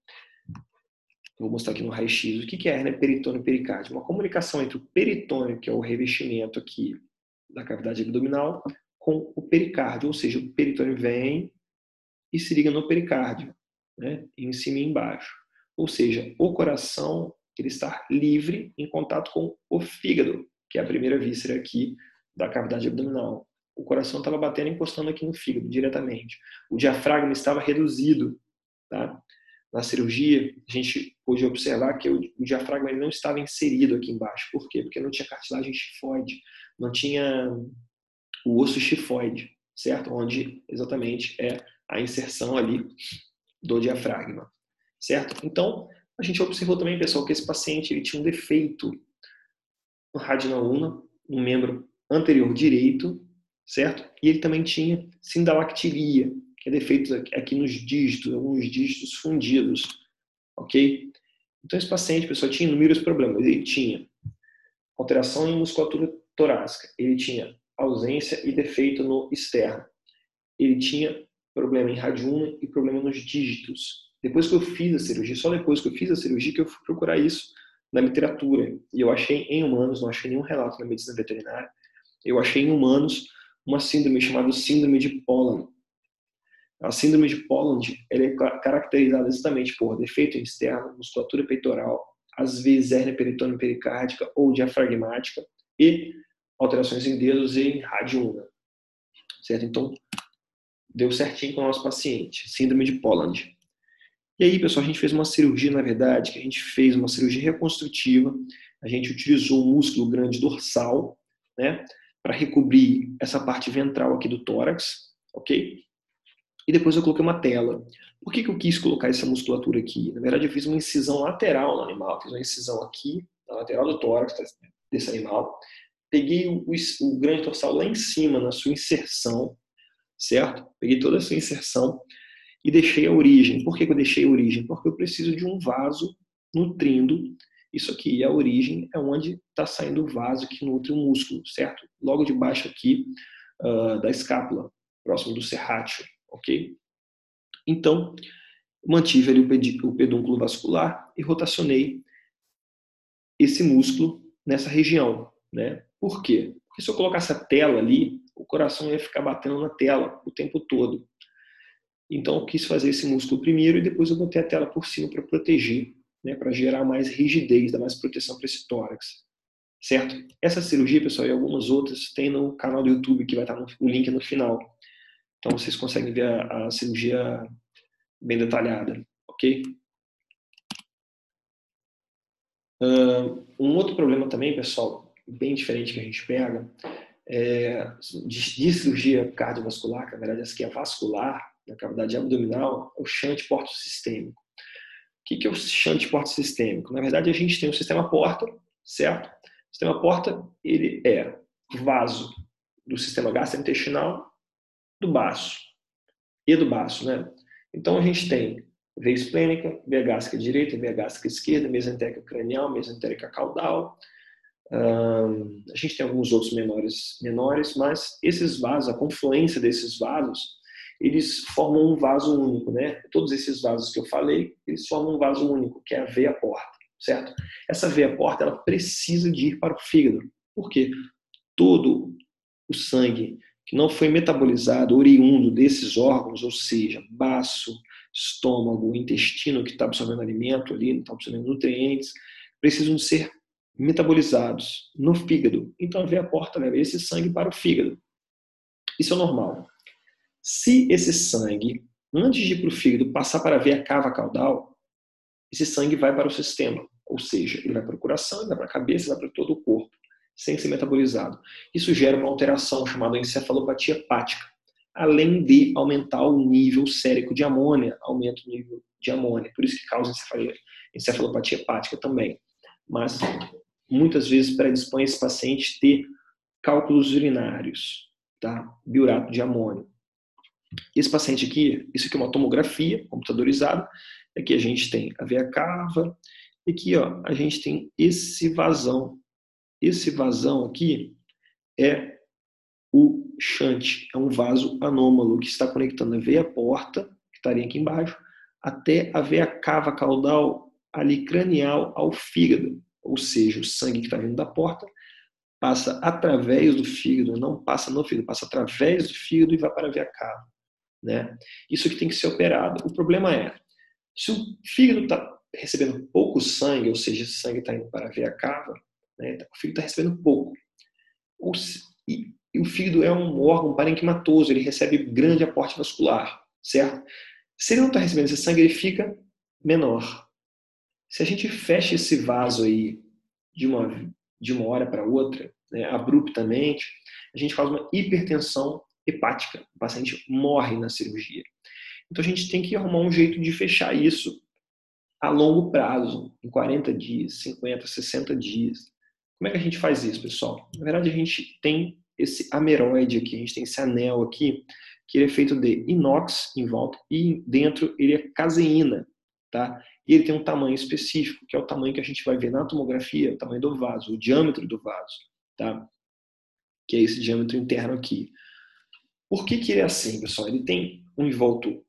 Vou mostrar aqui no raio-x. O que é a hérnia peritônio-pericárdica? Uma comunicação entre o peritônio, que é o revestimento aqui da cavidade abdominal, com o pericárdio, ou seja, o peritônio vem e se liga no pericárdio, né? em cima e embaixo. Ou seja, o coração ele está livre em contato com o fígado, que é a primeira víscera aqui da cavidade abdominal. O coração estava batendo encostando aqui no fígado diretamente. O diafragma estava reduzido, tá? Na cirurgia, a gente pôde observar que o, diafragma não estava inserido aqui embaixo. Por quê? Porque não tinha cartilagem chifoide, não tinha o osso chifoide, certo? Onde exatamente é a inserção ali do diafragma, certo? Então, a gente observou também, pessoal, que esse paciente ele tinha um defeito no radinaúna, no membro anterior direito, certo? E ele também tinha sindalactilia, que é defeito aqui nos dígitos, alguns dígitos fundidos, ok? Então esse paciente, pessoal, tinha inúmeros problemas. Ele tinha alteração em musculatura torácica, ele tinha ausência e defeito no externo, ele tinha problema em radiúna e problema nos dígitos, Depois que eu fiz a cirurgia, só depois que eu fiz a cirurgia que eu fui procurar isso na literatura. E eu achei em humanos, não achei nenhum relato na medicina veterinária, eu achei em humanos uma síndrome chamada síndrome de Pollan. A síndrome de Pollan é caracterizada exatamente por defeito externo, musculatura peitoral, às vezes hérnia peritônio pericárdica ou diafragmática e alterações em dedos e em radiuna. Certo? Então, deu certinho com o nosso paciente, síndrome de Polland. E aí, pessoal, a gente fez uma cirurgia, na verdade, que a gente fez uma cirurgia reconstrutiva. A gente utilizou o músculo grande dorsal, né, para recobrir essa parte ventral aqui do tórax, ok? E depois eu coloquei uma tela. Por que, que eu quis colocar essa musculatura aqui? Na verdade, eu fiz uma incisão lateral no animal. Fiz uma incisão aqui, na lateral do tórax desse animal. Peguei o, o grande dorsal lá em cima, na sua inserção, certo? Peguei toda essa inserção e deixei a origem. Por que eu deixei a origem? Porque eu preciso de um vaso nutrindo isso aqui. E a origem é onde está saindo o vaso que nutre o músculo, certo? Logo debaixo aqui uh, da escápula, próximo do serrátil, ok? Então, mantive ali o pedúnculo vascular e rotacionei esse músculo nessa região, né? Por quê? Porque se eu colocasse a tela ali, o coração ia ficar batendo na tela o tempo todo. Então, eu quis fazer esse músculo primeiro e depois eu botei a tela por cima para proteger, né, para gerar mais rigidez, dar mais proteção para esse tórax. Certo? Essa cirurgia, pessoal, e algumas outras, tem no canal do YouTube, que vai estar no, o link no final. Então, vocês conseguem ver a, a cirurgia bem detalhada, ok? Um outro problema também, pessoal, bem diferente que a gente pega, é, de, cirurgia cardiovascular, que na verdade essa aqui é vascular, na cavidade abdominal, é o shunt porto-sistêmico. O que, que é o shunt porto-sistêmico? Na verdade, a gente tem o sistema porta, certo? O sistema porta, ele é vaso do sistema gastrointestinal do baço e do baço, né? Então, a gente tem veia esplênica, veia gástrica direita, veia gástrica esquerda, mesentérica cranial, mesentérica caudal, a gente tem alguns outros menores, menores, mas esses vasos, a confluência desses vasos, eles formam um vaso único, né? Todos esses vasos que eu falei, eles formam um vaso único, que é a veia porta, certo? Essa veia porta, ela precisa de ir para o fígado. Por quê? Todo o sangue que não foi metabolizado, oriundo desses órgãos, ou seja, baço, estômago, intestino que está absorvendo alimento ali, não está absorvendo nutrientes, precisam ser metabolizados no fígado. Então a veia porta leva esse sangue para o fígado. Isso é normal. Se esse sangue, antes de ir para o fígado, passar para a veia cava caudal, esse sangue vai para o sistema. Ou seja, ele vai para o coração, vai para a cabeça, vai para todo o corpo, sem ser metabolizado. Isso gera uma alteração chamada encefalopatia hepática, além de aumentar o nível sérico de amônia, aumenta o nível de amônia. Por isso que causa encefalopatia hepática também. Mas muitas vezes predispõe esse paciente a ter cálculos urinários, tá? biurato de amônio. Esse paciente aqui, isso aqui é uma tomografia computadorizada, aqui a gente tem a veia cava, e aqui ó, a gente tem esse vazão. Esse vazão aqui é o shunt, é um vaso anômalo que está conectando a veia porta, que estaria aqui embaixo, até a veia cava caudal ali cranial ao fígado ou seja, o sangue que está vindo da porta, passa através do fígado, não passa no fígado, passa através do fígado e vai para a veia cava. Né? Isso que tem que ser operado. O problema é, se o fígado está recebendo pouco sangue, ou seja, esse sangue está indo para a veia cava, né? o fígado está recebendo pouco. Se, e, e, o fígado é um órgão parenquimatoso, ele recebe grande aporte vascular, certo? Se ele não está recebendo esse sangue, ele fica menor. Se a gente fecha esse vaso aí de uma, de uma hora para outra, né, abruptamente, a gente faz uma hipertensão hepática. O paciente morre na cirurgia. Então a gente tem que arrumar um jeito de fechar isso a longo prazo, em 40 dias, 50, 60 dias. Como é que a gente faz isso, pessoal? Na verdade, a gente tem esse ameroide aqui, a gente tem esse anel aqui, que ele é feito de inox em volta e dentro ele é caseína, tá? E ele tem um tamanho específico, que é o tamanho que a gente vai ver na tomografia, o tamanho do vaso, o diâmetro do vaso, tá? Que é esse diâmetro interno aqui. Por que, que ele é assim, pessoal? Ele tem um envolto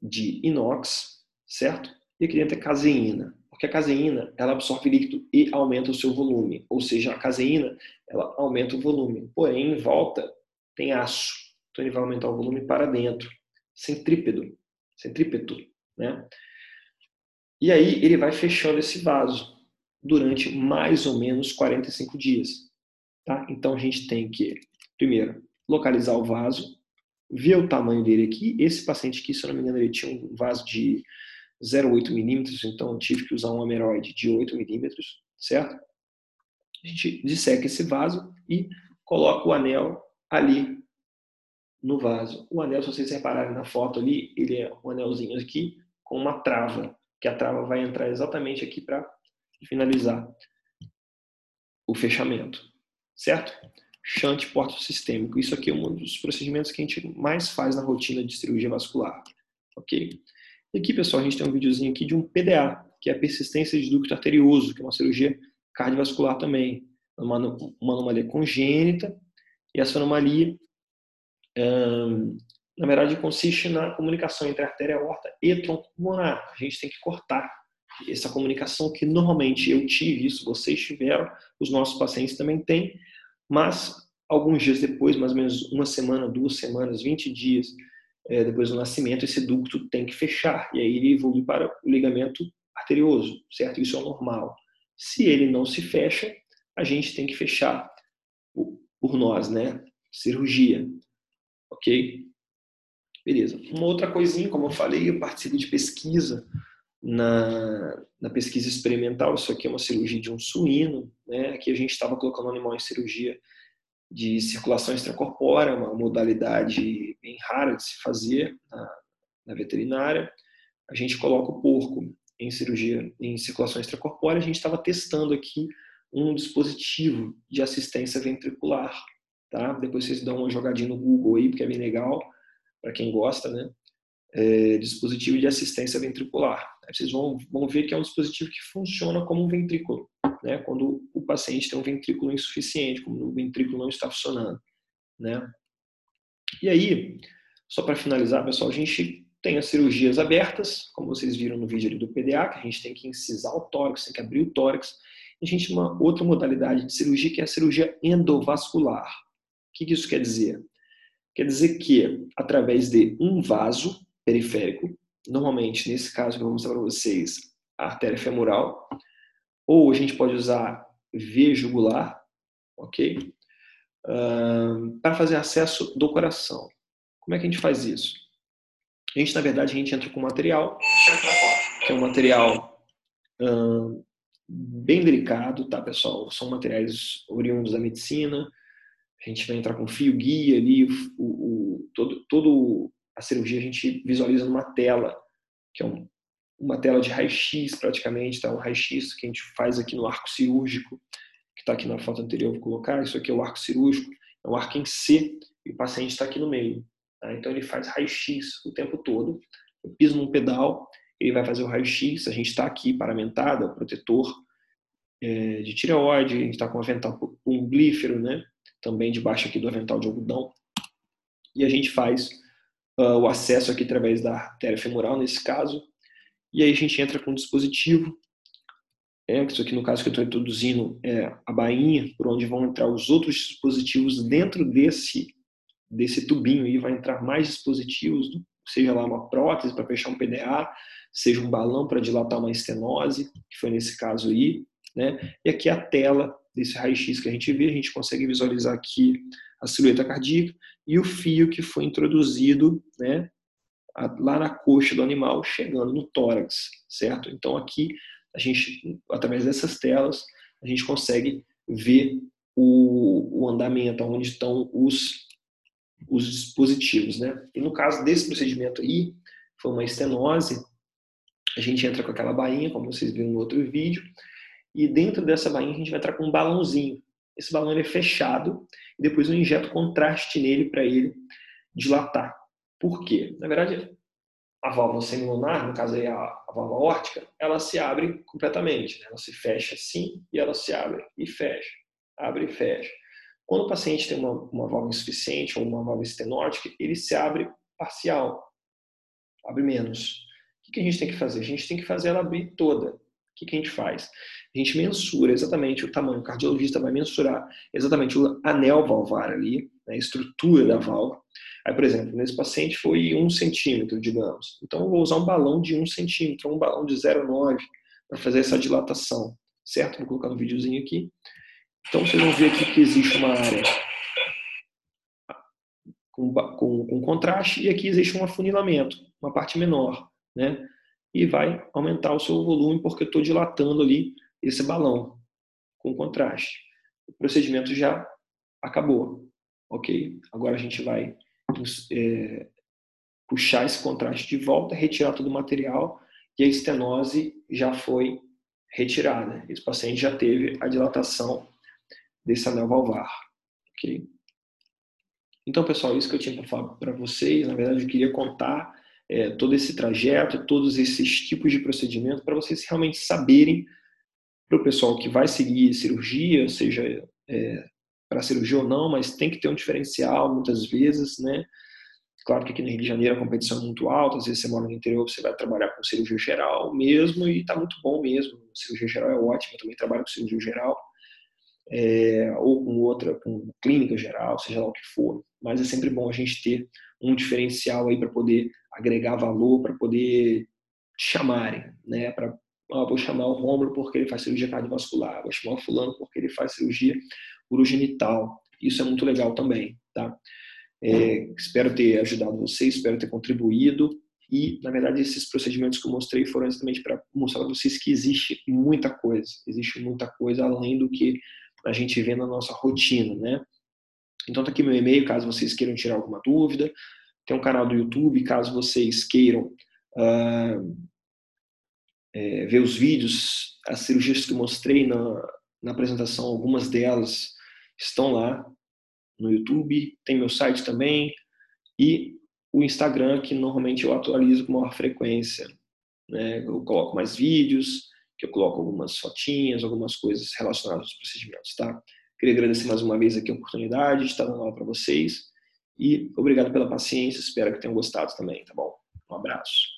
de inox, certo? E aqui dentro é caseína, porque a caseína ela absorve líquido e aumenta o seu volume, ou seja, a caseína ela aumenta o volume, porém em volta tem aço, então ele vai aumentar o volume para dentro, centrípedo, centrípeto, né? E aí ele vai fechando esse vaso durante mais ou menos 45 dias, tá? Então a gente tem que primeiro localizar o vaso, ver o tamanho dele aqui. Esse paciente aqui, se eu não me engano, ele tinha um vaso de 0,8 milímetros, então eu tive que usar um ameroide de 8 milímetros, certo? A gente disseca esse vaso e coloca o anel ali no vaso. O anel, se vocês repararem na foto ali, ele é um anelzinho aqui com uma trava, que a trava vai entrar exatamente aqui para finalizar o fechamento, certo? Shunt porto sistêmico. Isso aqui é um dos procedimentos que a gente mais faz na rotina de cirurgia vascular, ok? E aqui, pessoal, a gente tem um videozinho aqui de um PDA, que é a persistência de ducto arterioso, que é uma cirurgia cardiovascular também. Uma, uma anomalia congênita, e essa anomalia, hum, na verdade, consiste na comunicação entre a artéria aorta e tronco pulmonar. A gente tem que cortar essa comunicação que normalmente eu tive, isso vocês tiveram, os nossos pacientes também têm, mas alguns dias depois, mais ou menos uma semana, duas semanas, 20 dias é, depois do nascimento, esse ducto tem que fechar e aí ele evolui para o ligamento arterioso, certo? Isso é normal. Se ele não se fecha, a gente tem que fechar por nós, né? Cirurgia, ok? Beleza. Uma outra coisinha, como eu falei, eu participo de pesquisa na, na pesquisa experimental. Isso aqui é uma cirurgia de um suíno, né? Aqui a gente estava colocando o animal em cirurgia de circulação extracorpórea, uma modalidade bem rara de se fazer na, na veterinária. A gente coloca o porco em cirurgia em circulação extracorpórea. A gente estava testando aqui um dispositivo de assistência ventricular, tá? Depois vocês dão uma jogadinha no Google aí, porque é bem legal para quem gosta, né? É, dispositivo de assistência ventricular. Vocês vão, vão ver que é um dispositivo que funciona como um ventrículo né, quando o paciente tem um ventrículo insuficiente, quando o ventrículo não está funcionando, né? E aí, só para finalizar, pessoal, a gente tem as cirurgias abertas, como vocês viram no vídeo ali do PDA, que a gente tem que incisar o tórax, tem que abrir o tórax. A gente tem uma outra modalidade de cirurgia que é a cirurgia endovascular. O que isso quer dizer? Quer dizer que, através de um vaso periférico, normalmente, nesse caso que eu vou mostrar para vocês, a artéria femoral, ou a gente pode usar V jugular, ok? Uh, para fazer acesso do coração. Como é que a gente faz isso? A gente, na verdade, a gente entra com material, que é um material uh, bem delicado, tá, pessoal? São materiais oriundos da medicina. A gente vai entrar com fio guia ali, o, o, todo, todo a cirurgia a gente visualiza numa tela, que é um uma tela de raio-x praticamente, tá? um raio-x que a gente faz aqui no arco cirúrgico, que está aqui na foto anterior, vou colocar. Isso aqui é o arco cirúrgico, é um arco em C e o paciente está aqui no meio. Tá? Então ele faz raio-x o tempo todo. Eu piso num pedal, ele vai fazer o raio-x. A gente está aqui paramentado, o protetor é, de tireoide, a gente está com avental umblífero, né? Também debaixo aqui do avental de algodão. E a gente faz uh, o acesso aqui através da artéria femoral, nesse caso, e aí a gente entra com um dispositivo, é, isso aqui no caso que eu estou introduzindo é a bainha, por onde vão entrar os outros dispositivos dentro desse, desse tubinho e vai entrar mais dispositivos, seja lá uma prótese para fechar um PDA, seja um balão para dilatar uma estenose, que foi nesse caso aí, né? E aqui a tela desse raio-x que a gente vê, a gente consegue visualizar aqui a silhueta cardíaca e o fio que foi introduzido, né, lá na coxa do animal, chegando no tórax, certo? Então aqui a gente, através dessas telas, a gente consegue ver o, o andamento, onde estão os, os dispositivos, né? E no caso desse procedimento aí, foi uma estenose, a gente entra com aquela bainha, como vocês viram no outro vídeo, e dentro dessa bainha a gente vai entrar com um balãozinho. Esse balão é fechado, e depois eu injeto contraste nele para ele dilatar. Por quê? Na verdade, a válvula semilunar, no caso aí a, a válvula órtica, ela se abre completamente. Né? Ela se fecha assim e ela se abre e fecha. Abre e fecha. Quando o paciente tem uma, uma válvula insuficiente ou uma válvula estenótica, ele se abre parcial. Abre menos. O que a gente tem que fazer? A gente tem que fazer ela abrir toda. O que a gente faz? A gente mensura exatamente o tamanho. O cardiologista vai mensurar exatamente o anel valvar ali, né, a estrutura da válvula. Aí, por exemplo, nesse paciente foi um centímetro, digamos. Então, eu vou usar um balão de um centímetro, um balão de 0,9 para fazer essa dilatação, certo? Vou colocar um videozinho aqui. Então, vocês vão ver aqui que existe uma área com, com, com contraste e aqui existe um afunilamento, uma parte menor, né? E vai aumentar o seu volume porque eu estou dilatando ali esse balão com contraste. O procedimento já acabou, ok? Agora a gente vai é, puxar esse contraste de volta, retirar todo o material e a estenose já foi retirada. Esse paciente já teve a dilatação desse anel valvar, ok? Então, pessoal, isso que eu tinha para falar para vocês, na verdade, eu queria contar é, todo esse trajeto, todos esses tipos de procedimento, para vocês realmente saberem, para o pessoal que vai seguir cirurgia, seja é, para cirurgia ou não, mas tem que ter um diferencial muitas vezes, né? Claro que aqui no Rio de Janeiro a competição é muito alta, às vezes você mora no interior, você vai trabalhar com cirurgia geral mesmo, e está muito bom mesmo. Cirurgia geral é ótimo, eu também trabalho com cirurgia geral é, ou com outra, com clínica geral, seja lá o que for. Mas é sempre bom a gente ter um diferencial aí para poder agregar valor, para poder chamarem, né? Para ah, vou chamar o Rômulo porque ele faz cirurgia cardiovascular, vou chamar o fulano porque ele faz cirurgia urogenital. Isso é muito legal também, tá? É, espero ter ajudado vocês, espero ter contribuído. E, na verdade, esses procedimentos que eu mostrei foram exatamente para mostrar para vocês que existe muita coisa, existe muita coisa além do que a gente vê na nossa rotina, né? Então tá aqui meu e-mail, caso vocês queiram tirar alguma dúvida. Tem um canal do YouTube, caso vocês queiram uh, é, ver os vídeos, as cirurgias que eu mostrei na, na apresentação, algumas delas estão lá no YouTube. Tem meu site também e o Instagram, que normalmente eu atualizo com maior frequência. Né? Eu coloco mais vídeos, que eu coloco algumas fotinhas, algumas coisas relacionadas aos procedimentos, tá? Queria agradecer mais uma vez aqui a oportunidade de estar dando para vocês e obrigado pela paciência, espero que tenham gostado também, tá bom? Um abraço.